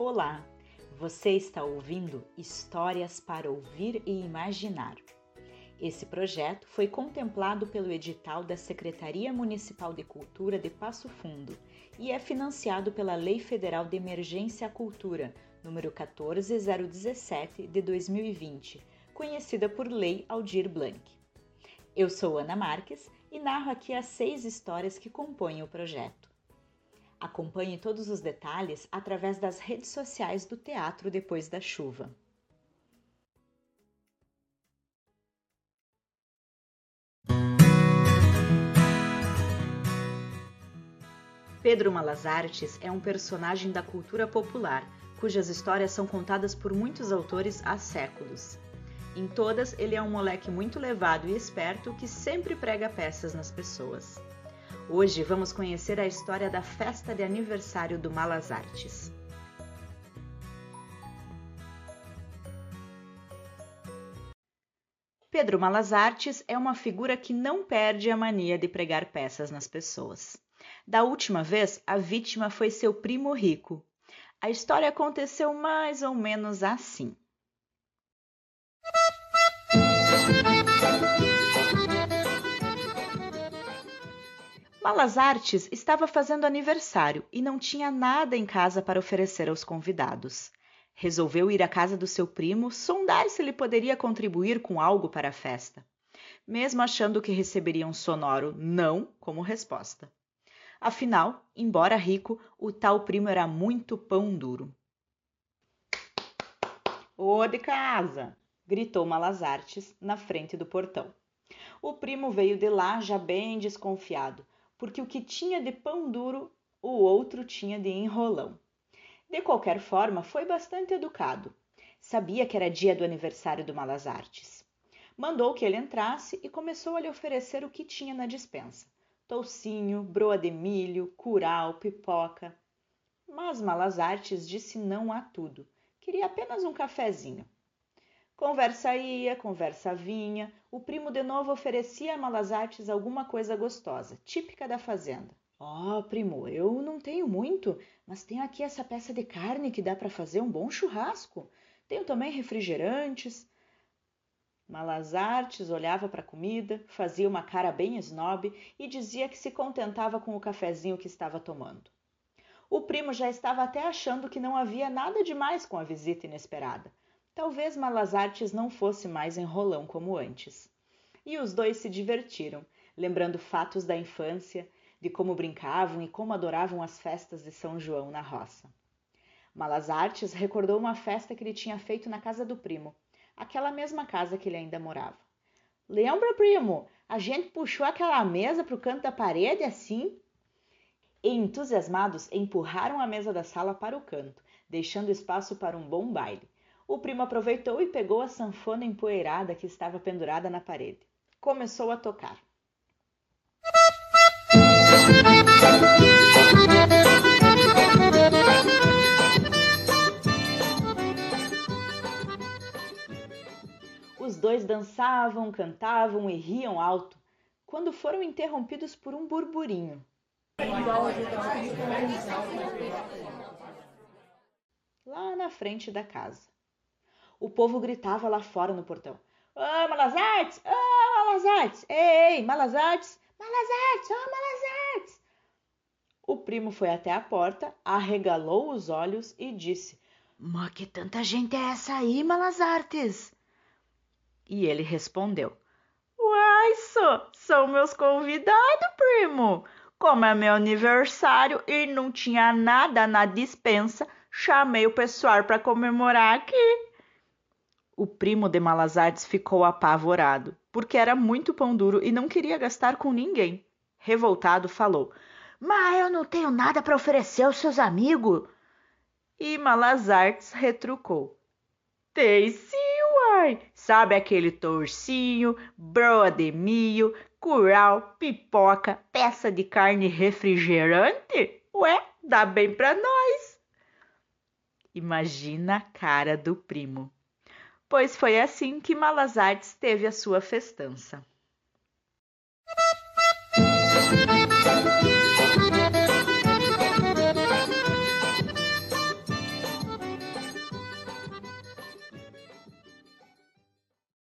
Olá, você está ouvindo Histórias para Ouvir e Imaginar. Esse projeto foi contemplado pelo edital da Secretaria Municipal de Cultura de Passo Fundo e é financiado pela Lei Federal de Emergência à Cultura, número 14017 de 2020, conhecida por Lei Aldir Blanc. Eu sou Ana Marques e narro aqui as seis histórias que compõem o projeto. Acompanhe todos os detalhes através das redes sociais do Teatro Depois da Chuva. Pedro Malazartes é um personagem da cultura popular, cujas histórias são contadas por muitos autores há séculos. Em todas, ele é um moleque muito levado e esperto que sempre prega peças nas pessoas. Hoje vamos conhecer a história da festa de aniversário do Malas Artes. Pedro Malas Artes é uma figura que não perde a mania de pregar peças nas pessoas. Da última vez, a vítima foi seu primo rico. A história aconteceu mais ou menos assim. Malas Artes estava fazendo aniversário e não tinha nada em casa para oferecer aos convidados. Resolveu ir à casa do seu primo sondar se ele poderia contribuir com algo para a festa, mesmo achando que receberia um sonoro não como resposta. Afinal, embora rico, o tal primo era muito pão duro. Ô de casa! gritou Malas Artes na frente do portão. O primo veio de lá já bem desconfiado, porque o que tinha de pão duro, o outro tinha de enrolão. De qualquer forma, foi bastante educado. Sabia que era dia do aniversário do Malas Artes. Mandou que ele entrasse e começou a lhe oferecer o que tinha na dispensa: toucinho, broa de milho, curau, pipoca. Mas Malas Artes disse não a tudo. Queria apenas um cafezinho. Conversa ia, conversa vinha. O primo de novo oferecia a Malas Artes alguma coisa gostosa, típica da fazenda. Ó, oh, primo, eu não tenho muito, mas tenho aqui essa peça de carne que dá para fazer um bom churrasco. Tenho também refrigerantes. Malas Artes olhava para a comida, fazia uma cara bem snob e dizia que se contentava com o cafezinho que estava tomando. O primo já estava até achando que não havia nada demais com a visita inesperada Talvez Malas Artes não fosse mais enrolão como antes. E os dois se divertiram, lembrando fatos da infância, de como brincavam e como adoravam as festas de São João na roça. Malas Artes recordou uma festa que ele tinha feito na casa do primo, aquela mesma casa que ele ainda morava. Lembra, primo? A gente puxou aquela mesa para o canto da parede assim? E entusiasmados empurraram a mesa da sala para o canto, deixando espaço para um bom baile o primo aproveitou e pegou a sanfona empoeirada que estava pendurada na parede. Começou a tocar. Os dois dançavam, cantavam e riam alto, quando foram interrompidos por um burburinho. Lá na frente da casa. O povo gritava lá fora no portão. Ô, oh, Malazartes! Ô, oh, Malazartes! Ei, ei, Malazartes! Malazartes! Ô, oh, Malazartes! O primo foi até a porta, arregalou os olhos e disse: Mas que tanta gente é essa aí, Malazartes? E ele respondeu: Uai, só, são meus convidados, primo. Como é meu aniversário e não tinha nada na dispensa, chamei o pessoal para comemorar aqui. O primo de Malazartes ficou apavorado, porque era muito pão duro e não queria gastar com ninguém. Revoltado, falou: Mas eu não tenho nada para oferecer aos seus amigos. E Malazartes retrucou: Tem sim, uai! Sabe aquele torcinho, broa de milho, curau, pipoca, peça de carne refrigerante? Ué, dá bem para nós! Imagina a cara do primo pois foi assim que Malas Artes teve a sua festança.